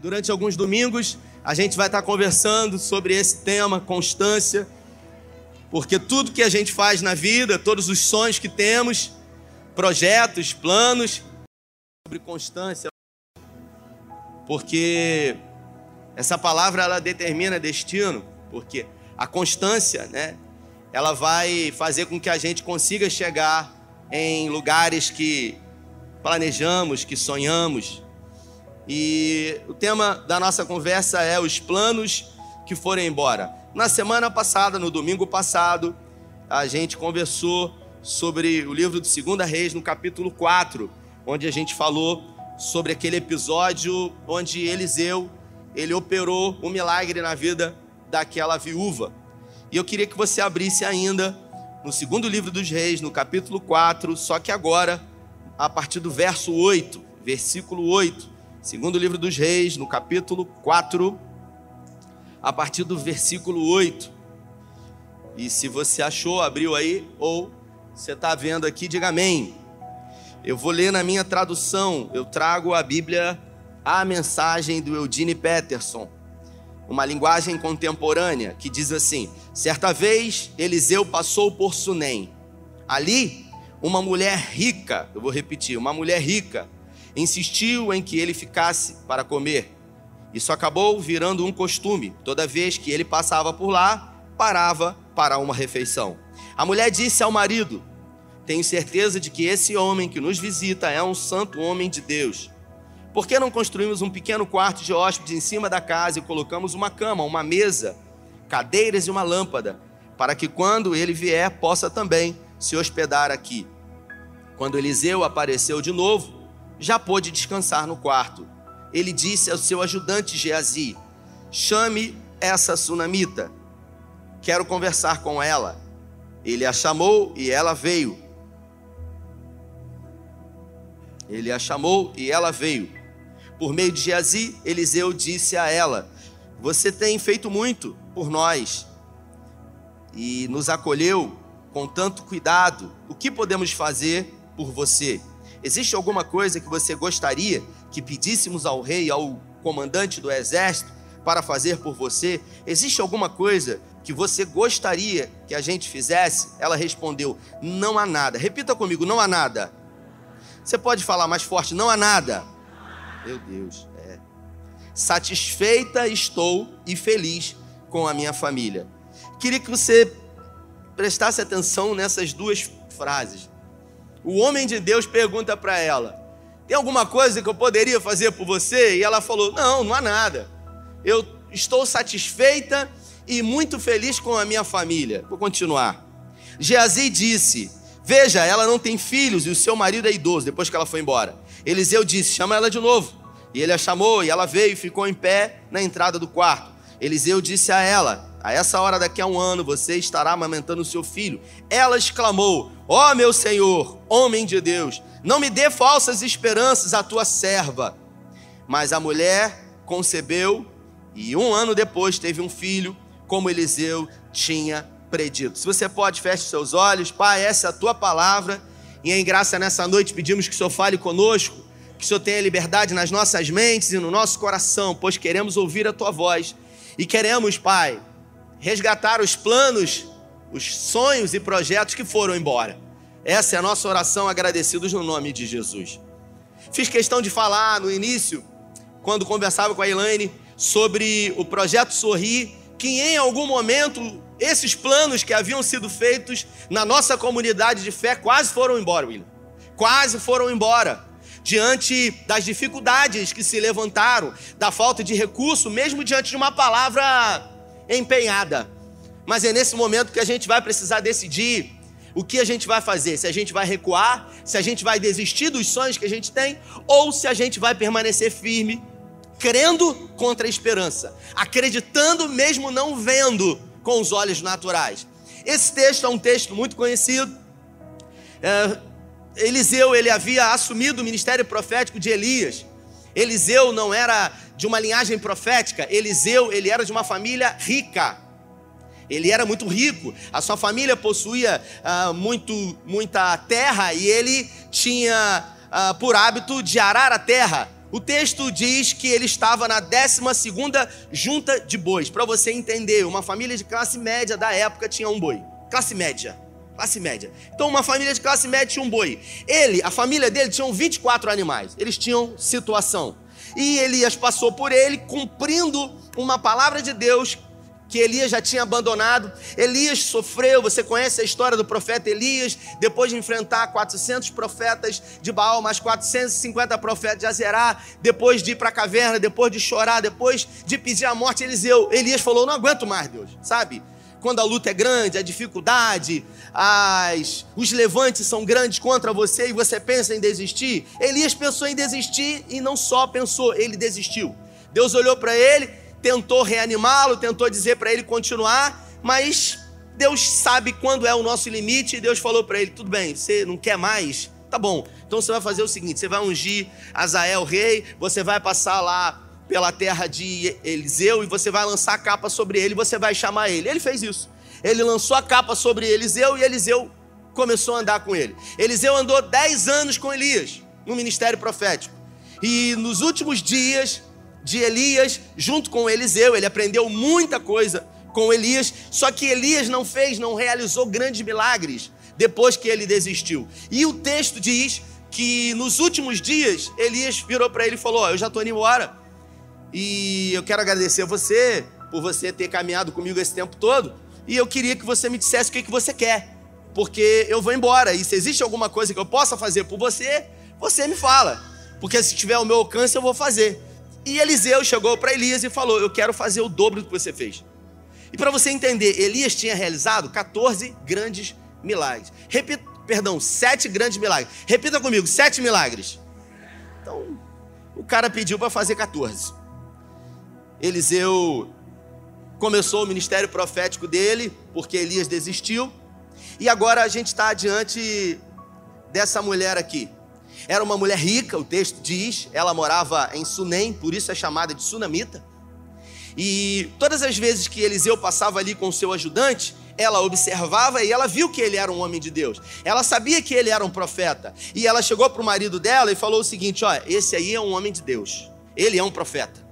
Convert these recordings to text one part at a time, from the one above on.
durante alguns domingos, a gente vai estar conversando sobre esse tema, constância, porque tudo que a gente faz na vida, todos os sonhos que temos, projetos, planos, sobre constância, porque essa palavra ela determina destino, porque a constância, né, ela vai fazer com que a gente consiga chegar em lugares que planejamos, que sonhamos. E o tema da nossa conversa é os planos que foram embora. Na semana passada, no domingo passado, a gente conversou sobre o livro do Segunda Reis, no capítulo 4, onde a gente falou sobre aquele episódio onde Eliseu, ele operou um milagre na vida daquela viúva. E eu queria que você abrisse ainda no segundo livro dos Reis, no capítulo 4, só que agora a partir do verso 8, versículo 8. Segundo livro dos Reis, no capítulo 4, a partir do versículo 8. E se você achou, abriu aí, ou você está vendo aqui, diga amém. Eu vou ler na minha tradução, eu trago a Bíblia, a mensagem do Eudine Peterson, uma linguagem contemporânea que diz assim: Certa vez Eliseu passou por Sunem. Ali uma mulher rica, eu vou repetir, uma mulher rica, insistiu em que ele ficasse para comer. Isso acabou virando um costume. Toda vez que ele passava por lá, parava para uma refeição. A mulher disse ao marido: Tenho certeza de que esse homem que nos visita é um santo homem de Deus. Por que não construímos um pequeno quarto de hóspedes em cima da casa e colocamos uma cama, uma mesa, cadeiras e uma lâmpada, para que quando ele vier possa também se hospedar aqui. Quando Eliseu apareceu de novo, já pôde descansar no quarto. Ele disse ao seu ajudante Geazi: Chame essa sunamita. Quero conversar com ela. Ele a chamou e ela veio. Ele a chamou e ela veio. Por meio de Geazi, Eliseu disse a ela: Você tem feito muito por nós e nos acolheu com tanto cuidado, o que podemos fazer por você? Existe alguma coisa que você gostaria que pedíssemos ao rei, ao comandante do exército, para fazer por você? Existe alguma coisa que você gostaria que a gente fizesse? Ela respondeu: Não há nada. Repita comigo: Não há nada. Você pode falar mais forte: Não há nada. Meu Deus, é. Satisfeita estou e feliz com a minha família. Queria que você prestasse atenção nessas duas frases. O homem de Deus pergunta para ela: Tem alguma coisa que eu poderia fazer por você? E ela falou: Não, não há nada. Eu estou satisfeita e muito feliz com a minha família. Vou continuar. Geazi disse: Veja, ela não tem filhos e o seu marido é idoso, depois que ela foi embora. Eliseu disse: Chama ela de novo. E ele a chamou e ela veio e ficou em pé na entrada do quarto. Eliseu disse a ela: a essa hora daqui a um ano você estará amamentando o seu filho. Ela exclamou: Ó oh, meu senhor, homem de Deus, não me dê falsas esperanças à tua serva. Mas a mulher concebeu e um ano depois teve um filho, como Eliseu tinha predito. Se você pode, feche seus olhos. Pai, essa é a tua palavra. E em graça nessa noite pedimos que o Senhor fale conosco, que o Senhor tenha liberdade nas nossas mentes e no nosso coração, pois queremos ouvir a tua voz. E queremos, Pai, resgatar os planos, os sonhos e projetos que foram embora. Essa é a nossa oração, agradecidos no nome de Jesus. Fiz questão de falar no início, quando conversava com a Elaine, sobre o projeto Sorrir, que em algum momento esses planos que haviam sido feitos na nossa comunidade de fé quase foram embora, William. Quase foram embora. Diante das dificuldades que se levantaram, da falta de recurso, mesmo diante de uma palavra empenhada. Mas é nesse momento que a gente vai precisar decidir o que a gente vai fazer, se a gente vai recuar, se a gente vai desistir dos sonhos que a gente tem, ou se a gente vai permanecer firme, crendo contra a esperança, acreditando mesmo não vendo com os olhos naturais. Esse texto é um texto muito conhecido. É, Eliseu ele havia assumido o ministério profético de Elias. Eliseu não era de uma linhagem profética. Eliseu, ele era de uma família rica. Ele era muito rico. A sua família possuía ah, muito, muita terra e ele tinha ah, por hábito de arar a terra. O texto diz que ele estava na 12 junta de bois. Para você entender, uma família de classe média da época tinha um boi. Classe média. Classe média. Então, uma família de classe média tinha um boi. Ele, a família dele, tinham 24 animais. Eles tinham situação. E Elias passou por ele, cumprindo uma palavra de Deus que Elias já tinha abandonado. Elias sofreu, você conhece a história do profeta Elias, depois de enfrentar 400 profetas de Baal, mais 450 profetas de Azerá, depois de ir para a caverna, depois de chorar, depois de pedir a morte Eliseu. Elias falou: Não aguento mais, Deus, sabe? Quando a luta é grande, a dificuldade, as, os levantes são grandes contra você e você pensa em desistir. Elias pensou em desistir e não só pensou, ele desistiu. Deus olhou para ele tentou reanimá-lo, tentou dizer para ele continuar, mas Deus sabe quando é o nosso limite e Deus falou para ele: tudo bem, você não quer mais? Tá bom, então você vai fazer o seguinte: você vai ungir Azael rei, você vai passar lá pela terra de Eliseu e você vai lançar a capa sobre ele, você vai chamar ele. Ele fez isso. Ele lançou a capa sobre Eliseu e Eliseu começou a andar com ele. Eliseu andou 10 anos com Elias no ministério profético. E nos últimos dias, de Elias junto com Eliseu. Ele aprendeu muita coisa com Elias, só que Elias não fez, não realizou grandes milagres depois que ele desistiu. E o texto diz que nos últimos dias Elias virou para ele e falou: oh, Eu já estou indo embora e eu quero agradecer a você por você ter caminhado comigo esse tempo todo. E eu queria que você me dissesse o que, que você quer, porque eu vou embora. E se existe alguma coisa que eu possa fazer por você, você me fala, porque se tiver ao meu alcance eu vou fazer. E Eliseu chegou para Elias e falou: Eu quero fazer o dobro do que você fez. E para você entender, Elias tinha realizado 14 grandes milagres. Perdão, sete grandes milagres. Repita comigo: sete milagres. Então, o cara pediu para fazer 14. Eliseu começou o ministério profético dele, porque Elias desistiu. E agora a gente está diante dessa mulher aqui. Era uma mulher rica, o texto diz, ela morava em Sunem, por isso é chamada de Sunamita. E todas as vezes que Eliseu passava ali com seu ajudante, ela observava e ela viu que ele era um homem de Deus. Ela sabia que ele era um profeta. E ela chegou para o marido dela e falou o seguinte: Olha, esse aí é um homem de Deus. Ele é um profeta.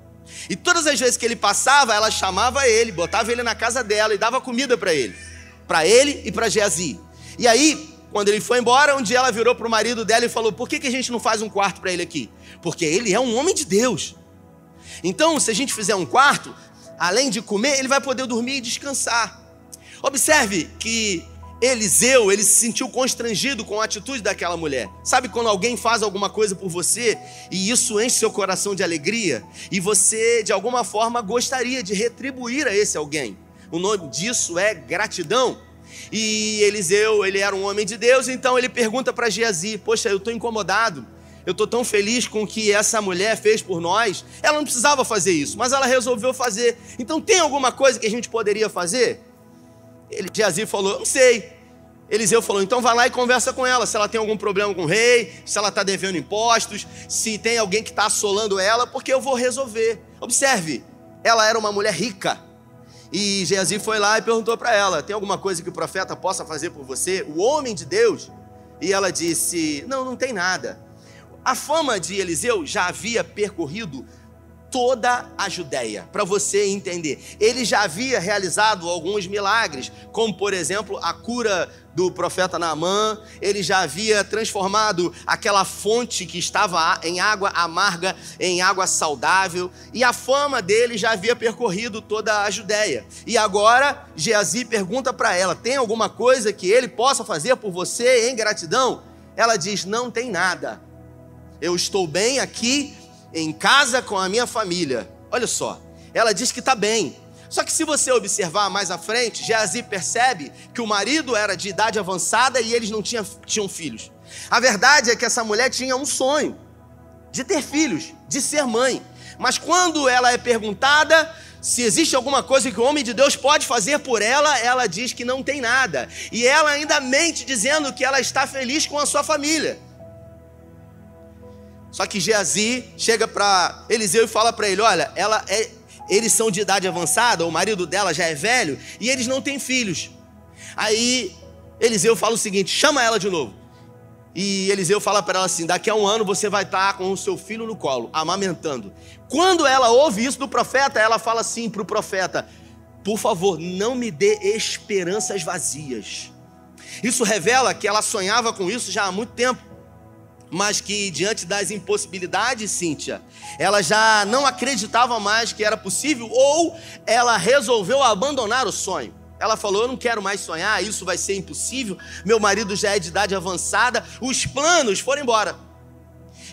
E todas as vezes que ele passava, ela chamava ele, botava ele na casa dela e dava comida para ele. Para ele e para Geazi. E aí, quando ele foi embora, um dia ela virou para o marido dela e falou: Por que, que a gente não faz um quarto para ele aqui? Porque ele é um homem de Deus. Então, se a gente fizer um quarto, além de comer, ele vai poder dormir e descansar. Observe que Eliseu, ele se sentiu constrangido com a atitude daquela mulher. Sabe quando alguém faz alguma coisa por você e isso enche seu coração de alegria e você, de alguma forma, gostaria de retribuir a esse alguém? O nome disso é gratidão. E Eliseu, ele era um homem de Deus, então ele pergunta para Geazi: Poxa, eu estou incomodado, eu estou tão feliz com o que essa mulher fez por nós. Ela não precisava fazer isso, mas ela resolveu fazer. Então tem alguma coisa que a gente poderia fazer? Ele, Geazi falou: Não sei. Eliseu falou: então vai lá e conversa com ela. Se ela tem algum problema com o rei, se ela está devendo impostos, se tem alguém que está assolando ela, porque eu vou resolver. Observe, ela era uma mulher rica. E Geazi foi lá e perguntou para ela: tem alguma coisa que o profeta possa fazer por você, o homem de Deus? E ela disse: não, não tem nada. A fama de Eliseu já havia percorrido toda a Judéia, para você entender. Ele já havia realizado alguns milagres, como por exemplo a cura do profeta Naamã, ele já havia transformado aquela fonte que estava em água amarga em água saudável, e a fama dele já havia percorrido toda a Judéia. E agora Geazi pergunta para ela: tem alguma coisa que ele possa fazer por você em gratidão? Ela diz: não tem nada. Eu estou bem aqui em casa com a minha família. Olha só, ela diz que está bem. Só que se você observar mais à frente, Geazi percebe que o marido era de idade avançada e eles não tinham, tinham filhos. A verdade é que essa mulher tinha um sonho de ter filhos, de ser mãe. Mas quando ela é perguntada se existe alguma coisa que o homem de Deus pode fazer por ela, ela diz que não tem nada. E ela ainda mente dizendo que ela está feliz com a sua família. Só que Geazi chega para Eliseu e fala para ele: Olha, ela é, eles são de idade avançada, o marido dela já é velho e eles não têm filhos. Aí Eliseu fala o seguinte: chama ela de novo. E Eliseu fala para ela assim: daqui a um ano você vai estar com o seu filho no colo, amamentando. Quando ela ouve isso do profeta, ela fala assim para o profeta: por favor, não me dê esperanças vazias. Isso revela que ela sonhava com isso já há muito tempo, mas que diante das impossibilidades, Cíntia, ela já não acreditava mais que era possível ou ela resolveu abandonar o sonho. Ela falou: Eu não quero mais sonhar, isso vai ser impossível. Meu marido já é de idade avançada, os planos foram embora.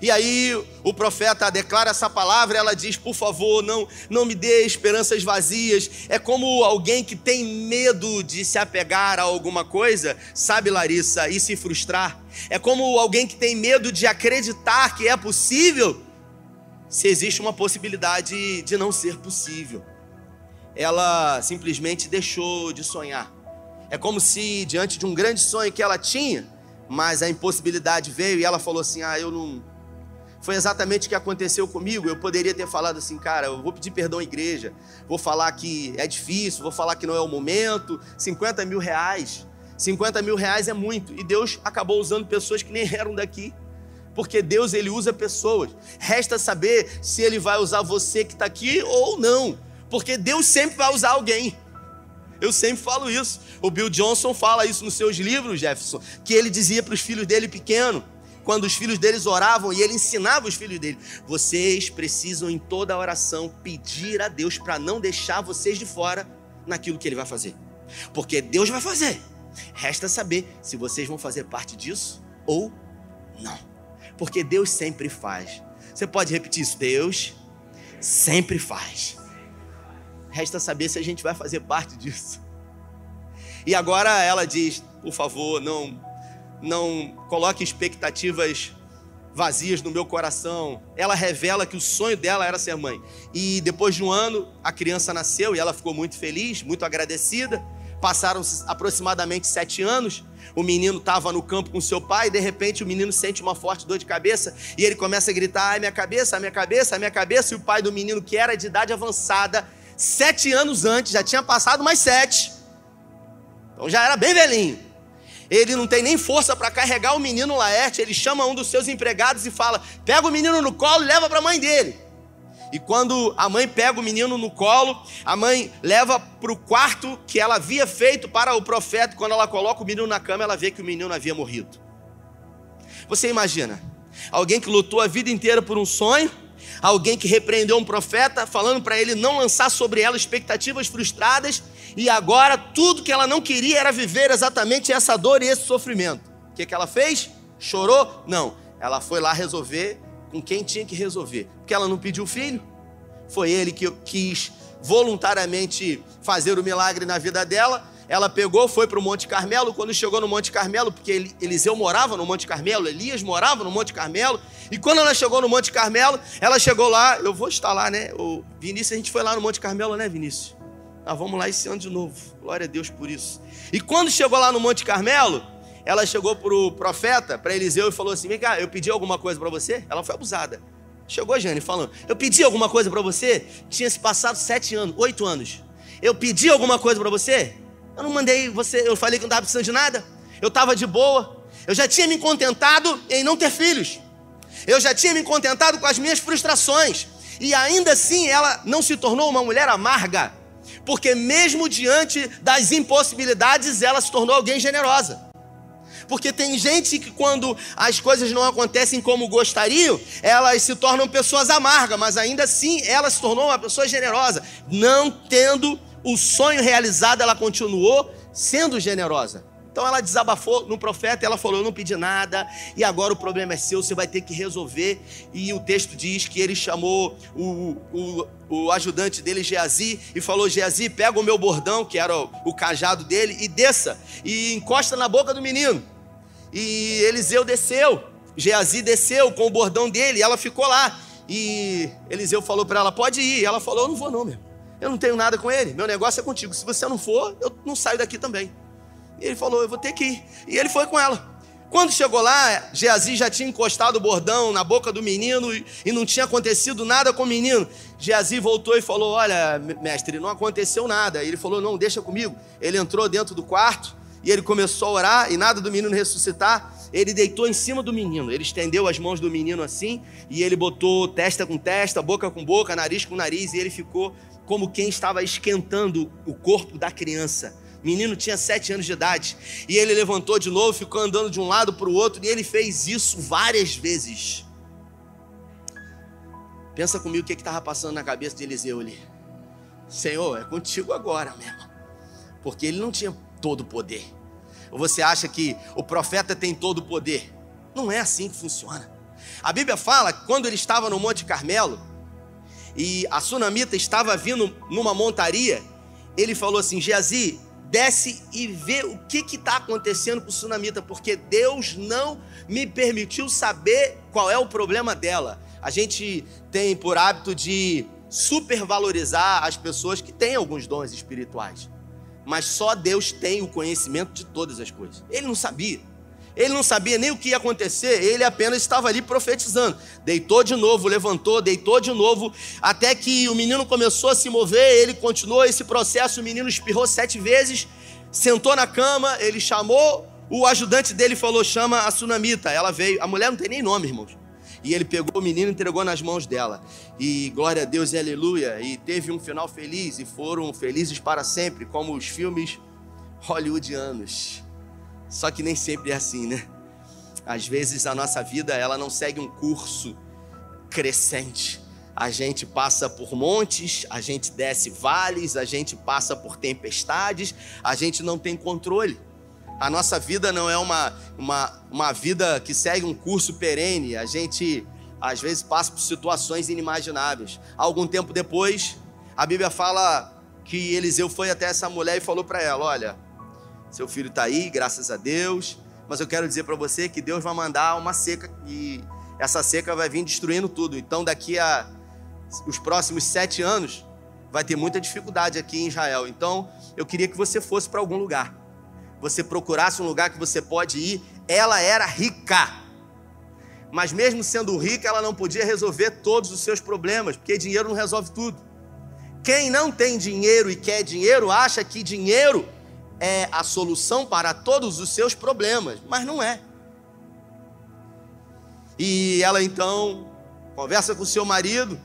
E aí o profeta declara essa palavra, ela diz: "Por favor, não não me dê esperanças vazias". É como alguém que tem medo de se apegar a alguma coisa, sabe, Larissa, e se frustrar. É como alguém que tem medo de acreditar que é possível, se existe uma possibilidade de não ser possível. Ela simplesmente deixou de sonhar. É como se diante de um grande sonho que ela tinha, mas a impossibilidade veio e ela falou assim: "Ah, eu não foi exatamente o que aconteceu comigo. Eu poderia ter falado assim, cara, eu vou pedir perdão à igreja, vou falar que é difícil, vou falar que não é o momento. 50 mil reais. 50 mil reais é muito. E Deus acabou usando pessoas que nem eram daqui. Porque Deus, ele usa pessoas. Resta saber se ele vai usar você que está aqui ou não. Porque Deus sempre vai usar alguém. Eu sempre falo isso. O Bill Johnson fala isso nos seus livros, Jefferson, que ele dizia para os filhos dele pequeno, quando os filhos deles oravam e ele ensinava os filhos dele: vocês precisam em toda oração pedir a Deus para não deixar vocês de fora naquilo que ele vai fazer. Porque Deus vai fazer. Resta saber se vocês vão fazer parte disso ou não. Porque Deus sempre faz. Você pode repetir isso? Deus sempre faz. Resta saber se a gente vai fazer parte disso. E agora ela diz: por favor, não não coloque expectativas vazias no meu coração. Ela revela que o sonho dela era ser mãe. E depois de um ano, a criança nasceu e ela ficou muito feliz, muito agradecida. Passaram aproximadamente sete anos. O menino estava no campo com seu pai e de repente o menino sente uma forte dor de cabeça e ele começa a gritar: ai, minha cabeça, minha cabeça, minha cabeça. E o pai do menino, que era de idade avançada, sete anos antes, já tinha passado mais sete. Então já era bem velhinho ele não tem nem força para carregar o menino Laerte, ele chama um dos seus empregados e fala: pega o menino no colo e leva para a mãe dele. E quando a mãe pega o menino no colo, a mãe leva para o quarto que ela havia feito para o profeta. Quando ela coloca o menino na cama, ela vê que o menino havia morrido. Você imagina? Alguém que lutou a vida inteira por um sonho, alguém que repreendeu um profeta, falando para ele não lançar sobre ela expectativas frustradas, e agora tudo que ela não queria era viver exatamente essa dor e esse sofrimento. O que, que ela fez? Chorou? Não. Ela foi lá resolver com quem tinha que resolver. Porque ela não pediu filho. Foi ele que quis voluntariamente fazer o milagre na vida dela. Ela pegou, foi para o Monte Carmelo. Quando chegou no Monte Carmelo, porque Eliseu morava no Monte Carmelo, Elias morava no Monte Carmelo. E quando ela chegou no Monte Carmelo, ela chegou lá. Eu vou estar lá, né? O Vinícius, a gente foi lá no Monte Carmelo, né, Vinícius? Ah, vamos lá esse ano de novo. Glória a Deus por isso. E quando chegou lá no Monte Carmelo, ela chegou para o profeta, para Eliseu, e falou assim: Vem cá, eu pedi alguma coisa para você? Ela foi abusada. Chegou a Jane falando: Eu pedi alguma coisa para você? Tinha se passado sete anos, oito anos. Eu pedi alguma coisa para você? Eu não mandei você, eu falei que não estava precisando de nada. Eu estava de boa. Eu já tinha me contentado em não ter filhos. Eu já tinha me contentado com as minhas frustrações. E ainda assim ela não se tornou uma mulher amarga porque mesmo diante das impossibilidades, ela se tornou alguém generosa. Porque tem gente que quando as coisas não acontecem como gostariam, elas se tornam pessoas amargas, mas ainda assim ela se tornou uma pessoa generosa. Não tendo o sonho realizado, ela continuou sendo generosa. Então ela desabafou no profeta ela falou: Eu não pedi nada, e agora o problema é seu, você vai ter que resolver. E o texto diz que ele chamou o, o, o ajudante dele, Geazi, e falou: Geazi, pega o meu bordão, que era o, o cajado dele, e desça, e encosta na boca do menino. E Eliseu desceu, Geazi desceu com o bordão dele, e ela ficou lá. E Eliseu falou para ela: Pode ir. Ela falou: Eu não vou, não, meu. Eu não tenho nada com ele, meu negócio é contigo. Se você não for, eu não saio daqui também. E ele falou: Eu vou ter que ir. E ele foi com ela. Quando chegou lá, Geazi já tinha encostado o bordão na boca do menino e não tinha acontecido nada com o menino. Geazi voltou e falou: Olha, mestre, não aconteceu nada. E ele falou: Não, deixa comigo. Ele entrou dentro do quarto e ele começou a orar e nada do menino ressuscitar. ele deitou em cima do menino. Ele estendeu as mãos do menino assim, e ele botou testa com testa, boca com boca, nariz com nariz, e ele ficou como quem estava esquentando o corpo da criança. Menino tinha sete anos de idade. E ele levantou de novo, ficou andando de um lado para o outro, e ele fez isso várias vezes. Pensa comigo o que estava passando na cabeça de Eliseu ali. Senhor, é contigo agora mesmo. Porque ele não tinha todo o poder. Ou você acha que o profeta tem todo o poder? Não é assim que funciona. A Bíblia fala que quando ele estava no Monte Carmelo e a sunamita estava vindo numa montaria, ele falou assim: Geazi, desce e vê o que está acontecendo com o sunamita, porque Deus não me permitiu saber qual é o problema dela. A gente tem por hábito de supervalorizar as pessoas que têm alguns dons espirituais mas só Deus tem o conhecimento de todas as coisas. Ele não sabia. Ele não sabia nem o que ia acontecer, ele apenas estava ali profetizando. Deitou de novo, levantou, deitou de novo, até que o menino começou a se mover, ele continuou esse processo, o menino espirrou sete vezes, sentou na cama, ele chamou, o ajudante dele falou: chama a sunamita. Ela veio, a mulher não tem nem nome, irmãos. E ele pegou o menino e entregou nas mãos dela. E glória a Deus e aleluia. E teve um final feliz e foram felizes para sempre, como os filmes hollywoodianos. Só que nem sempre é assim, né? Às vezes a nossa vida ela não segue um curso crescente. A gente passa por montes, a gente desce vales, a gente passa por tempestades, a gente não tem controle. A nossa vida não é uma, uma, uma vida que segue um curso perene. A gente, às vezes, passa por situações inimagináveis. Algum tempo depois, a Bíblia fala que Eliseu foi até essa mulher e falou para ela: Olha, seu filho está aí, graças a Deus, mas eu quero dizer para você que Deus vai mandar uma seca e essa seca vai vir destruindo tudo. Então, daqui a os próximos sete anos, vai ter muita dificuldade aqui em Israel. Então, eu queria que você fosse para algum lugar você procurasse um lugar que você pode ir, ela era rica. Mas mesmo sendo rica, ela não podia resolver todos os seus problemas, porque dinheiro não resolve tudo. Quem não tem dinheiro e quer dinheiro, acha que dinheiro é a solução para todos os seus problemas, mas não é. E ela então conversa com seu marido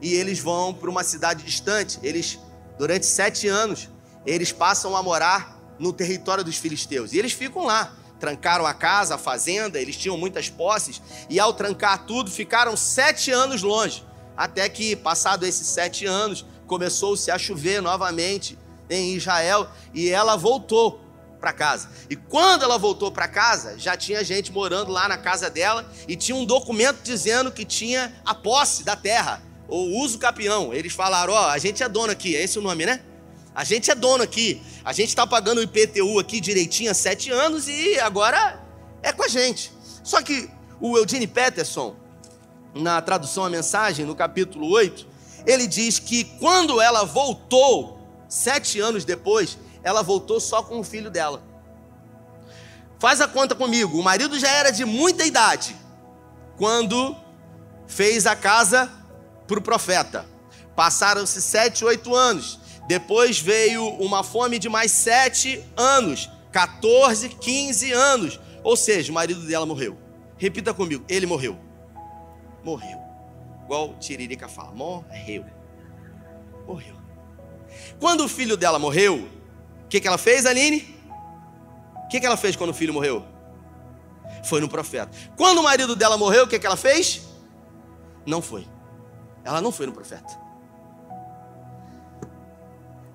e eles vão para uma cidade distante. Eles, durante sete anos, eles passam a morar no território dos filisteus. E eles ficam lá. Trancaram a casa, a fazenda, eles tinham muitas posses, e ao trancar tudo, ficaram sete anos longe. Até que, passado esses sete anos, começou-se a chover novamente em Israel e ela voltou para casa. E quando ela voltou para casa, já tinha gente morando lá na casa dela e tinha um documento dizendo que tinha a posse da terra, ou uso capião. Eles falaram: Ó, oh, a gente é dono aqui, é esse o nome, né? A gente é dono aqui. A gente está pagando o IPTU aqui direitinho há sete anos e agora é com a gente. Só que o Eugene Peterson, na tradução à mensagem, no capítulo 8, ele diz que quando ela voltou, sete anos depois, ela voltou só com o filho dela. Faz a conta comigo. O marido já era de muita idade quando fez a casa para o profeta. Passaram-se sete, oito anos. Depois veio uma fome de mais sete anos, 14, 15 anos. Ou seja, o marido dela morreu. Repita comigo, ele morreu. Morreu. Igual Tiririca fala, morreu. Morreu. Quando o filho dela morreu, o que, que ela fez, Aline? O que, que ela fez quando o filho morreu? Foi no profeta. Quando o marido dela morreu, o que, que ela fez? Não foi. Ela não foi no profeta.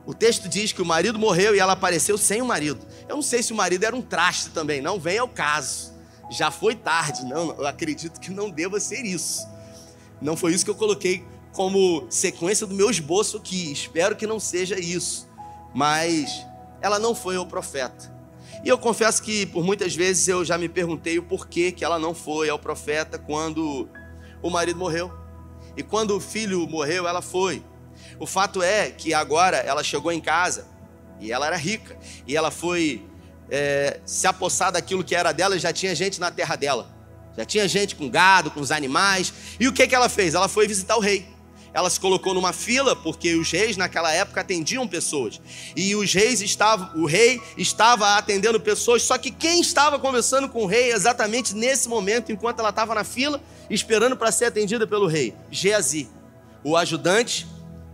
O texto diz que o marido morreu e ela apareceu sem o marido. Eu não sei se o marido era um traste também, não vem ao caso. Já foi tarde, não, eu acredito que não deva ser isso. Não foi isso que eu coloquei como sequência do meu esboço aqui. Espero que não seja isso. Mas ela não foi ao profeta. E eu confesso que por muitas vezes eu já me perguntei o porquê que ela não foi ao profeta quando o marido morreu. E quando o filho morreu, ela foi. O fato é que agora ela chegou em casa e ela era rica e ela foi é, se apossar daquilo que era dela e já tinha gente na terra dela. Já tinha gente com gado, com os animais. E o que, que ela fez? Ela foi visitar o rei. Ela se colocou numa fila, porque os reis naquela época atendiam pessoas. E os reis estavam, o rei estava atendendo pessoas, só que quem estava conversando com o rei exatamente nesse momento, enquanto ela estava na fila, esperando para ser atendida pelo rei? Geazi, o ajudante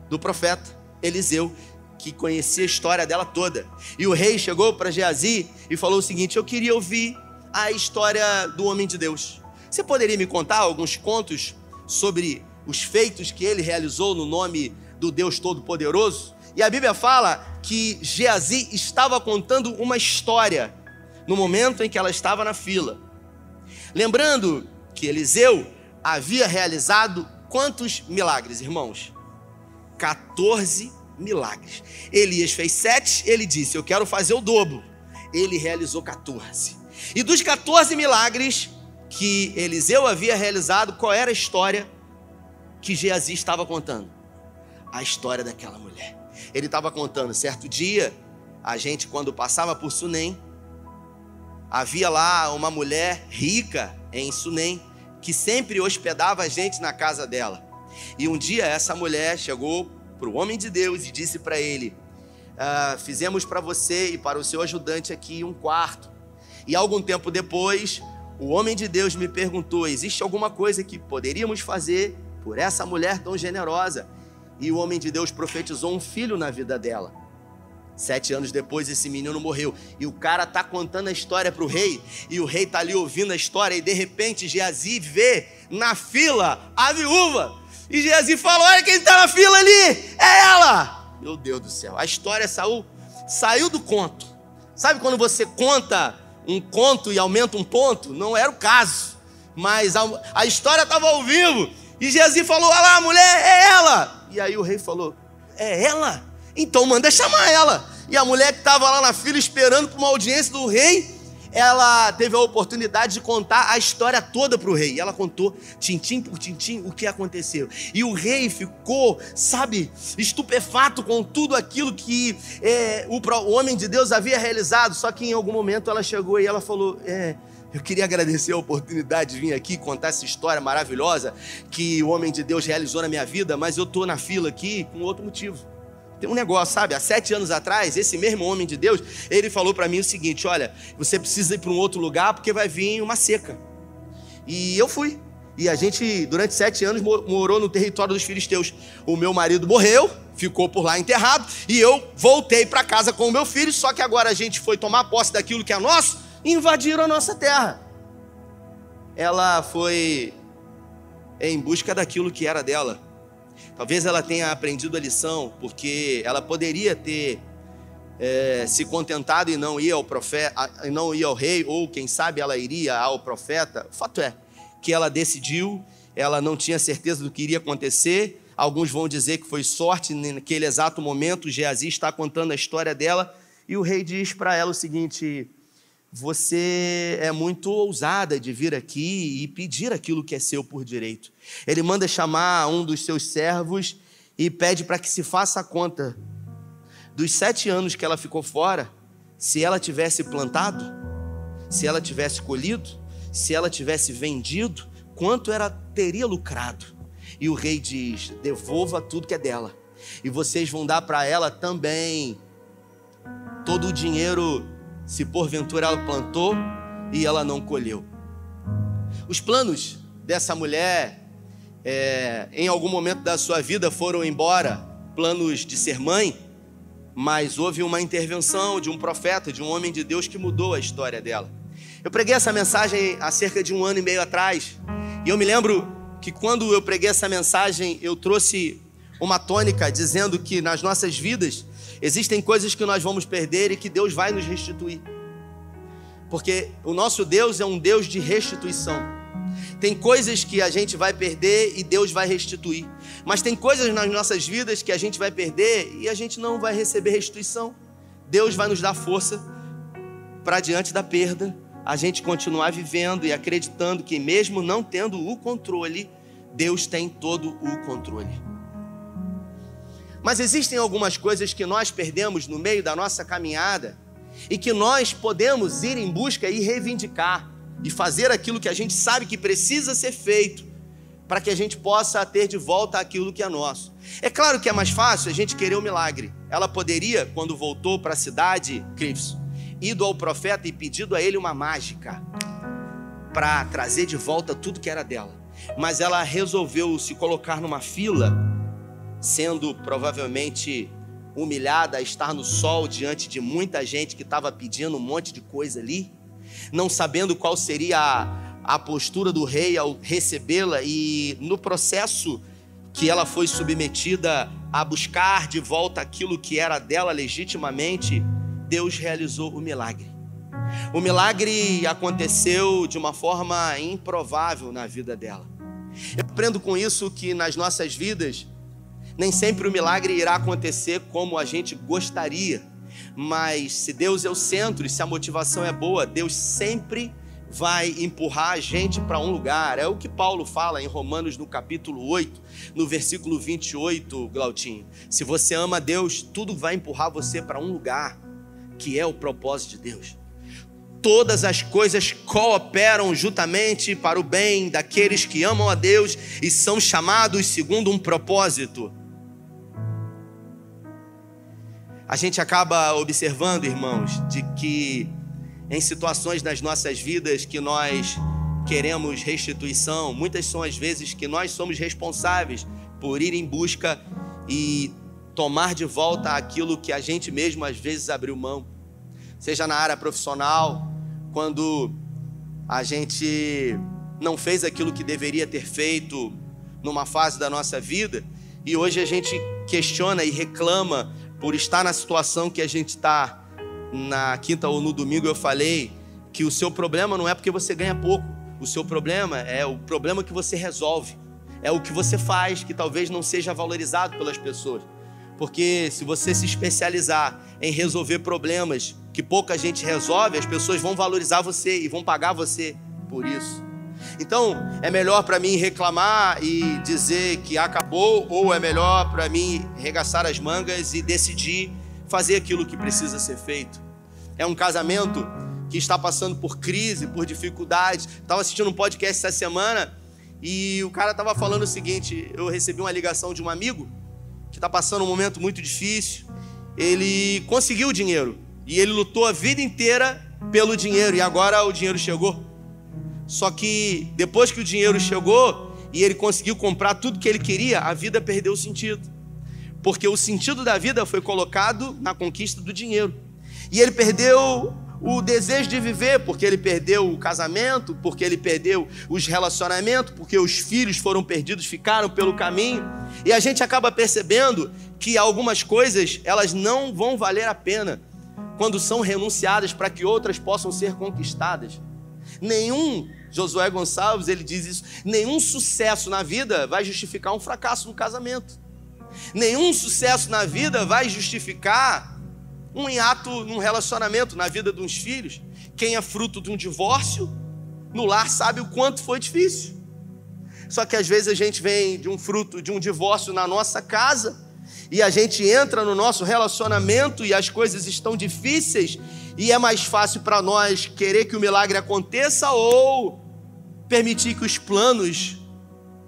do profeta Eliseu, que conhecia a história dela toda. E o rei chegou para Geazi e falou o seguinte: Eu queria ouvir a história do homem de Deus. Você poderia me contar alguns contos sobre os feitos que ele realizou no nome do Deus Todo-Poderoso. E a Bíblia fala que Geazi estava contando uma história no momento em que ela estava na fila. Lembrando que Eliseu havia realizado quantos milagres, irmãos? 14 milagres. Elias fez sete, ele disse: Eu quero fazer o dobro. Ele realizou 14. E dos 14 milagres que Eliseu havia realizado, qual era a história que Geazi estava contando? A história daquela mulher. Ele estava contando, certo dia, a gente quando passava por Sunem, havia lá uma mulher rica em Sunem, que sempre hospedava a gente na casa dela. E um dia essa mulher chegou para o homem de Deus e disse para ele: ah, Fizemos para você e para o seu ajudante aqui um quarto. E algum tempo depois, o homem de Deus me perguntou: Existe alguma coisa que poderíamos fazer por essa mulher tão generosa. E o homem de Deus profetizou um filho na vida dela. Sete anos depois, esse menino morreu. E o cara tá contando a história para o rei. E o rei tá ali ouvindo a história. E de repente, Geazi vê na fila a viúva. E Geazi fala: Olha quem está na fila ali. É ela. Meu Deus do céu. A história saiu, saiu do conto. Sabe quando você conta um conto e aumenta um ponto? Não era o caso. Mas a, a história estava ao vivo. E Geazi falou: Olha lá, mulher, é ela. E aí o rei falou: É ela? Então manda chamar ela. E a mulher que estava lá na fila esperando para uma audiência do rei, ela teve a oportunidade de contar a história toda para o rei. Ela contou, tintim por tintim, o que aconteceu. E o rei ficou, sabe, estupefato com tudo aquilo que é, o, o homem de Deus havia realizado. Só que em algum momento ela chegou e ela falou: É eu queria agradecer a oportunidade de vir aqui contar essa história maravilhosa que o homem de Deus realizou na minha vida, mas eu estou na fila aqui com outro motivo. Tem um negócio, sabe? Há sete anos atrás, esse mesmo homem de Deus, ele falou para mim o seguinte: olha, você precisa ir para um outro lugar porque vai vir uma seca. E eu fui. E a gente, durante sete anos, morou no território dos filisteus. O meu marido morreu, ficou por lá enterrado, e eu voltei para casa com o meu filho. Só que agora a gente foi tomar posse daquilo que é nosso invadiram a nossa terra. Ela foi em busca daquilo que era dela. Talvez ela tenha aprendido a lição, porque ela poderia ter é, se contentado e não ir ao profeta, e não ir ao rei, ou quem sabe ela iria ao profeta. O fato é que ela decidiu, ela não tinha certeza do que iria acontecer. Alguns vão dizer que foi sorte naquele exato momento. Geazi está contando a história dela e o rei diz para ela o seguinte: você é muito ousada de vir aqui e pedir aquilo que é seu por direito. Ele manda chamar um dos seus servos e pede para que se faça a conta dos sete anos que ela ficou fora, se ela tivesse plantado, se ela tivesse colhido, se ela tivesse vendido, quanto ela teria lucrado. E o rei diz: devolva tudo que é dela, e vocês vão dar para ela também todo o dinheiro se porventura ela plantou e ela não colheu. Os planos dessa mulher, é, em algum momento da sua vida, foram embora planos de ser mãe, mas houve uma intervenção de um profeta, de um homem de Deus que mudou a história dela. Eu preguei essa mensagem há cerca de um ano e meio atrás, e eu me lembro que quando eu preguei essa mensagem, eu trouxe uma tônica dizendo que nas nossas vidas Existem coisas que nós vamos perder e que Deus vai nos restituir. Porque o nosso Deus é um Deus de restituição. Tem coisas que a gente vai perder e Deus vai restituir. Mas tem coisas nas nossas vidas que a gente vai perder e a gente não vai receber restituição. Deus vai nos dar força para diante da perda, a gente continuar vivendo e acreditando que mesmo não tendo o controle, Deus tem todo o controle. Mas existem algumas coisas que nós perdemos no meio da nossa caminhada e que nós podemos ir em busca e reivindicar e fazer aquilo que a gente sabe que precisa ser feito para que a gente possa ter de volta aquilo que é nosso. É claro que é mais fácil a gente querer o um milagre. Ela poderia, quando voltou para a cidade, Crips, ido ao profeta e pedido a ele uma mágica para trazer de volta tudo que era dela. Mas ela resolveu se colocar numa fila, sendo provavelmente humilhada a estar no sol diante de muita gente que estava pedindo um monte de coisa ali, não sabendo qual seria a, a postura do rei ao recebê-la, e no processo que ela foi submetida a buscar de volta aquilo que era dela legitimamente, Deus realizou o milagre. O milagre aconteceu de uma forma improvável na vida dela. Eu aprendo com isso que nas nossas vidas, nem sempre o milagre irá acontecer como a gente gostaria, mas se Deus é o centro e se a motivação é boa, Deus sempre vai empurrar a gente para um lugar. É o que Paulo fala em Romanos no capítulo 8, no versículo 28, Glautinho. Se você ama Deus, tudo vai empurrar você para um lugar, que é o propósito de Deus. Todas as coisas cooperam juntamente para o bem daqueles que amam a Deus e são chamados segundo um propósito. A gente acaba observando, irmãos, de que em situações nas nossas vidas que nós queremos restituição, muitas são as vezes que nós somos responsáveis por ir em busca e tomar de volta aquilo que a gente mesmo às vezes abriu mão. Seja na área profissional, quando a gente não fez aquilo que deveria ter feito numa fase da nossa vida, e hoje a gente questiona e reclama por estar na situação que a gente está na quinta ou no domingo, eu falei que o seu problema não é porque você ganha pouco, o seu problema é o problema que você resolve, é o que você faz que talvez não seja valorizado pelas pessoas. Porque se você se especializar em resolver problemas que pouca gente resolve, as pessoas vão valorizar você e vão pagar você por isso. Então, é melhor para mim reclamar e dizer que acabou, ou é melhor para mim regaçar as mangas e decidir fazer aquilo que precisa ser feito? É um casamento que está passando por crise, por dificuldades. Estava assistindo um podcast essa semana e o cara estava falando o seguinte: eu recebi uma ligação de um amigo que está passando um momento muito difícil. Ele conseguiu o dinheiro e ele lutou a vida inteira pelo dinheiro e agora o dinheiro chegou. Só que depois que o dinheiro chegou e ele conseguiu comprar tudo que ele queria, a vida perdeu o sentido. Porque o sentido da vida foi colocado na conquista do dinheiro. E ele perdeu o desejo de viver, porque ele perdeu o casamento, porque ele perdeu os relacionamentos, porque os filhos foram perdidos, ficaram pelo caminho. E a gente acaba percebendo que algumas coisas, elas não vão valer a pena quando são renunciadas para que outras possam ser conquistadas. Nenhum, Josué Gonçalves, ele diz isso, nenhum sucesso na vida vai justificar um fracasso no casamento. Nenhum sucesso na vida vai justificar um hiato num relacionamento na vida de uns filhos. Quem é fruto de um divórcio no lar sabe o quanto foi difícil. Só que às vezes a gente vem de um fruto de um divórcio na nossa casa e a gente entra no nosso relacionamento e as coisas estão difíceis e é mais fácil para nós querer que o milagre aconteça ou permitir que os planos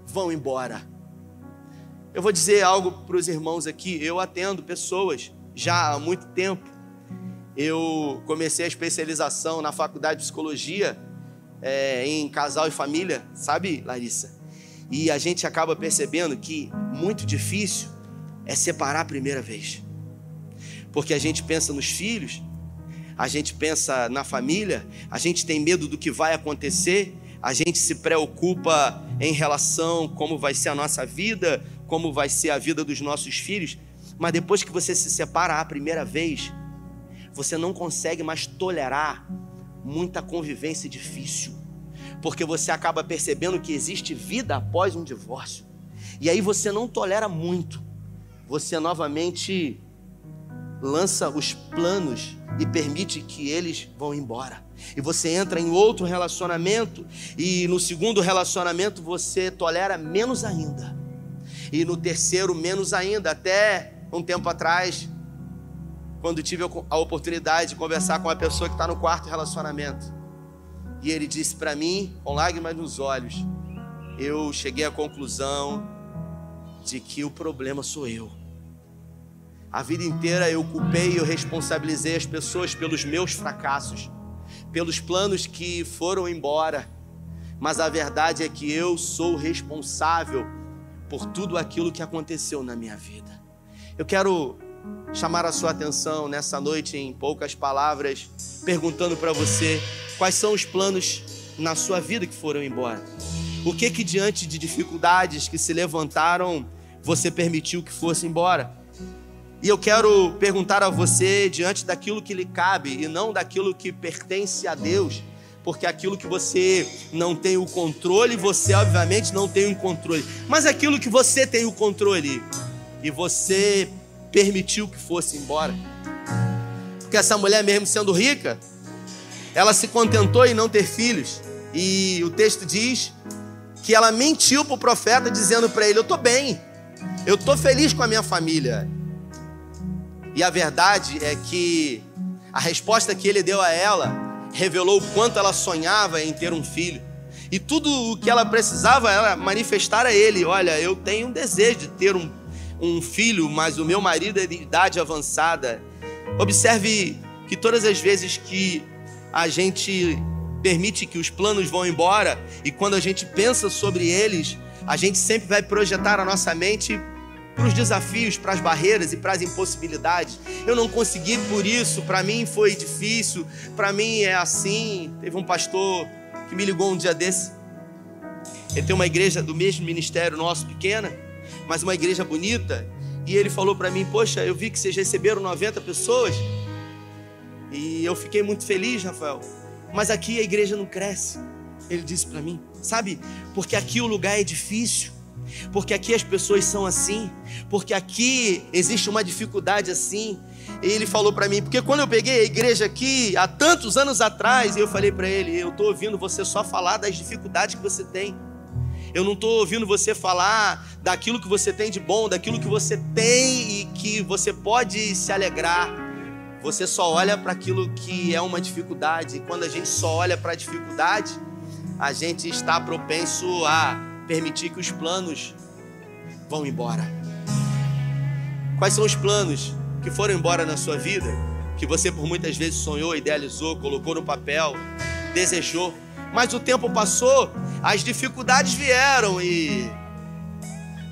vão embora. Eu vou dizer algo para os irmãos aqui. Eu atendo pessoas já há muito tempo. Eu comecei a especialização na faculdade de psicologia é, em casal e família, sabe, Larissa? E a gente acaba percebendo que muito difícil é separar a primeira vez. Porque a gente pensa nos filhos, a gente pensa na família, a gente tem medo do que vai acontecer, a gente se preocupa em relação como vai ser a nossa vida, como vai ser a vida dos nossos filhos, mas depois que você se separa a primeira vez, você não consegue mais tolerar muita convivência difícil, porque você acaba percebendo que existe vida após um divórcio. E aí você não tolera muito. Você novamente lança os planos e permite que eles vão embora. E você entra em outro relacionamento e no segundo relacionamento você tolera menos ainda. E no terceiro menos ainda, até um tempo atrás, quando tive a oportunidade de conversar com uma pessoa que está no quarto relacionamento. E ele disse para mim, com lágrimas nos olhos: eu cheguei à conclusão de que o problema sou eu. A vida inteira eu culpei e eu responsabilizei as pessoas pelos meus fracassos, pelos planos que foram embora. Mas a verdade é que eu sou responsável por tudo aquilo que aconteceu na minha vida. Eu quero chamar a sua atenção nessa noite em poucas palavras, perguntando para você quais são os planos na sua vida que foram embora. O que que diante de dificuldades que se levantaram, você permitiu que fosse embora? E eu quero perguntar a você, diante daquilo que lhe cabe e não daquilo que pertence a Deus, porque aquilo que você não tem o controle, você obviamente não tem o controle, mas aquilo que você tem o controle e você permitiu que fosse embora. Porque essa mulher, mesmo sendo rica, ela se contentou em não ter filhos. E o texto diz que ela mentiu para o profeta, dizendo para ele: Eu estou bem, eu estou feliz com a minha família. E a verdade é que a resposta que ele deu a ela revelou o quanto ela sonhava em ter um filho. E tudo o que ela precisava era manifestar a ele: Olha, eu tenho um desejo de ter um, um filho, mas o meu marido é de idade avançada. Observe que todas as vezes que a gente permite que os planos vão embora e quando a gente pensa sobre eles, a gente sempre vai projetar a nossa mente para os desafios, para as barreiras e para as impossibilidades. Eu não consegui por isso, para mim foi difícil, para mim é assim. Teve um pastor que me ligou um dia desse. Ele tem uma igreja do mesmo ministério nosso, pequena, mas uma igreja bonita. E ele falou para mim: Poxa, eu vi que vocês receberam 90 pessoas. E eu fiquei muito feliz, Rafael. Mas aqui a igreja não cresce. Ele disse para mim: Sabe, porque aqui o lugar é difícil porque aqui as pessoas são assim, porque aqui existe uma dificuldade assim. E ele falou para mim, porque quando eu peguei a igreja aqui, há tantos anos atrás, eu falei para ele: eu estou ouvindo você só falar das dificuldades que você tem. Eu não estou ouvindo você falar daquilo que você tem de bom, daquilo que você tem e que você pode se alegrar. Você só olha para aquilo que é uma dificuldade. E quando a gente só olha para a dificuldade, a gente está propenso a permitir que os planos vão embora. Quais são os planos que foram embora na sua vida? Que você por muitas vezes sonhou, idealizou, colocou no papel, desejou. Mas o tempo passou, as dificuldades vieram e.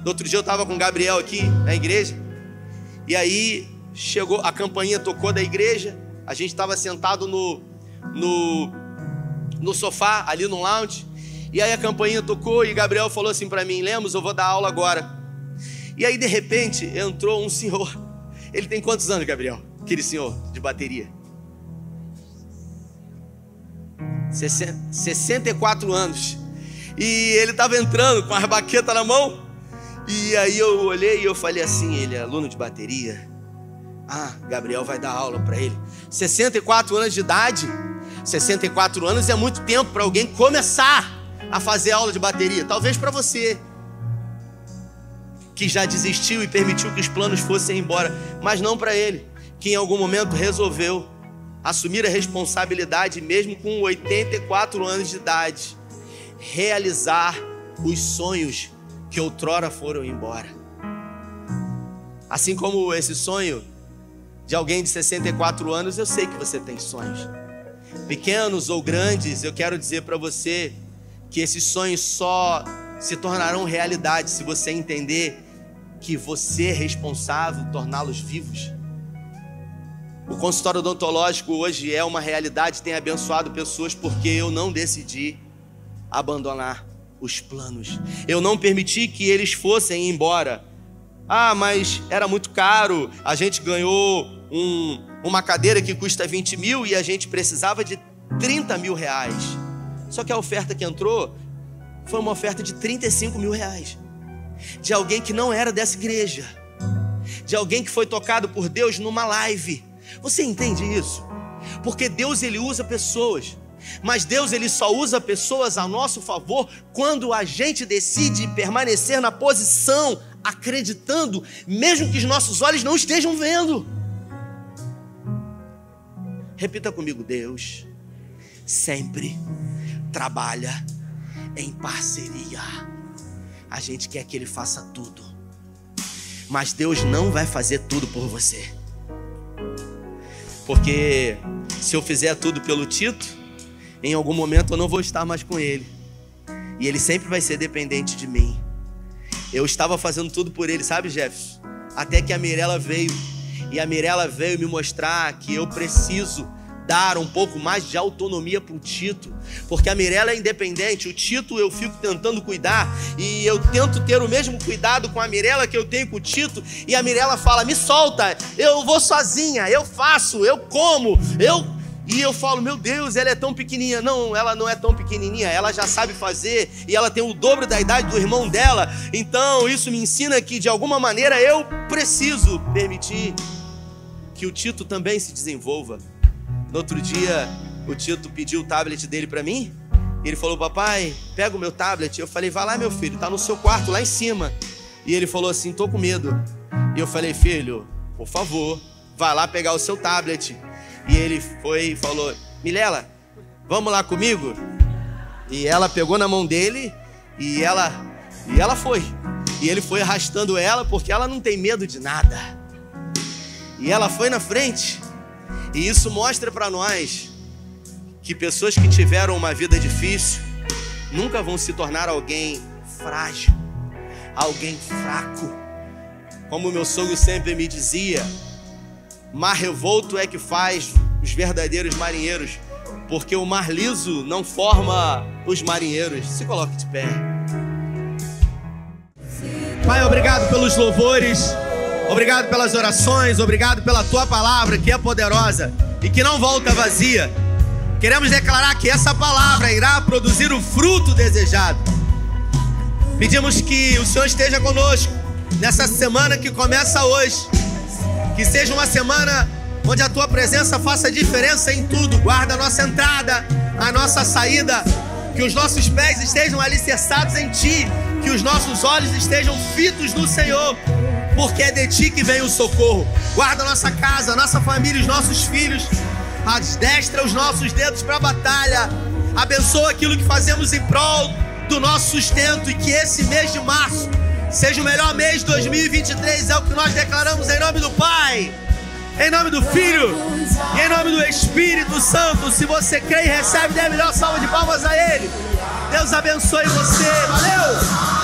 No outro dia eu estava com o Gabriel aqui na igreja. E aí chegou, a campainha tocou da igreja. A gente estava sentado no, no, no sofá, ali no lounge. E aí a campainha tocou e Gabriel falou assim para mim: Lemos, eu vou dar aula agora. E aí de repente entrou um senhor. Ele tem quantos anos, Gabriel? Aquele senhor de bateria. 64 anos. E ele estava entrando com a baqueta na mão. E aí eu olhei e eu falei assim: ele é aluno de bateria. Ah, Gabriel vai dar aula para ele. 64 anos de idade. 64 anos é muito tempo para alguém começar a fazer aula de bateria. Talvez para você que já desistiu e permitiu que os planos fossem embora, mas não para ele, que em algum momento resolveu assumir a responsabilidade, mesmo com 84 anos de idade, realizar os sonhos que outrora foram embora. Assim como esse sonho de alguém de 64 anos, eu sei que você tem sonhos. Pequenos ou grandes, eu quero dizer para você que esses sonhos só se tornarão realidade se você entender que você é responsável torná-los vivos. O consultório odontológico hoje é uma realidade, tem abençoado pessoas porque eu não decidi abandonar os planos. Eu não permiti que eles fossem embora. Ah, mas era muito caro. A gente ganhou um, uma cadeira que custa 20 mil e a gente precisava de 30 mil reais. Só que a oferta que entrou foi uma oferta de 35 mil reais. De alguém que não era dessa igreja. De alguém que foi tocado por Deus numa live. Você entende isso? Porque Deus ele usa pessoas. Mas Deus ele só usa pessoas a nosso favor quando a gente decide permanecer na posição, acreditando, mesmo que os nossos olhos não estejam vendo. Repita comigo, Deus sempre trabalha em parceria. a gente quer que ele faça tudo. Mas Deus não vai fazer tudo por você. Porque se eu fizer tudo pelo Tito, em algum momento eu não vou estar mais com ele. E ele sempre vai ser dependente de mim. Eu estava fazendo tudo por ele, sabe, Jefferson? Até que a Mirella veio. E a Mirella veio me mostrar que eu preciso dar um pouco mais de autonomia para o Tito, porque a Mirella é independente, o Tito eu fico tentando cuidar e eu tento ter o mesmo cuidado com a Mirella que eu tenho com o Tito, e a Mirella fala: "Me solta, eu vou sozinha, eu faço, eu como, eu e eu falo, meu Deus, ela é tão pequenininha. Não, ela não é tão pequenininha, ela já sabe fazer e ela tem o dobro da idade do irmão dela. Então, isso me ensina que de alguma maneira eu preciso permitir que o Tito também se desenvolva. No outro dia, o Tito pediu o tablet dele para mim. Ele falou: Papai, pega o meu tablet. Eu falei: Vai lá, meu filho, tá no seu quarto, lá em cima. E ele falou assim: Tô com medo. E eu falei: Filho, por favor, vai lá pegar o seu tablet. E ele foi e falou: Milela, vamos lá comigo? E ela pegou na mão dele e ela e ela foi. E ele foi arrastando ela porque ela não tem medo de nada. E ela foi na frente. E isso mostra para nós que pessoas que tiveram uma vida difícil nunca vão se tornar alguém frágil, alguém fraco. Como meu sogro sempre me dizia, mar revolto é que faz os verdadeiros marinheiros, porque o mar liso não forma os marinheiros. Se coloque de pé. Pai, obrigado pelos louvores. Obrigado pelas orações, obrigado pela tua palavra que é poderosa e que não volta vazia. Queremos declarar que essa palavra irá produzir o fruto desejado. Pedimos que o Senhor esteja conosco nessa semana que começa hoje. Que seja uma semana onde a tua presença faça diferença em tudo. Guarda a nossa entrada, a nossa saída. Que os nossos pés estejam alicerçados em ti. Que os nossos olhos estejam fitos no Senhor porque é de ti que vem o socorro. Guarda nossa casa, nossa família, os nossos filhos. Destra os nossos dedos para a batalha. Abençoa aquilo que fazemos em prol do nosso sustento e que esse mês de março seja o melhor mês de 2023. É o que nós declaramos em nome do Pai, em nome do Filho e em nome do Espírito Santo. Se você crê e recebe, dê a melhor salva de palmas a Ele. Deus abençoe você. Valeu!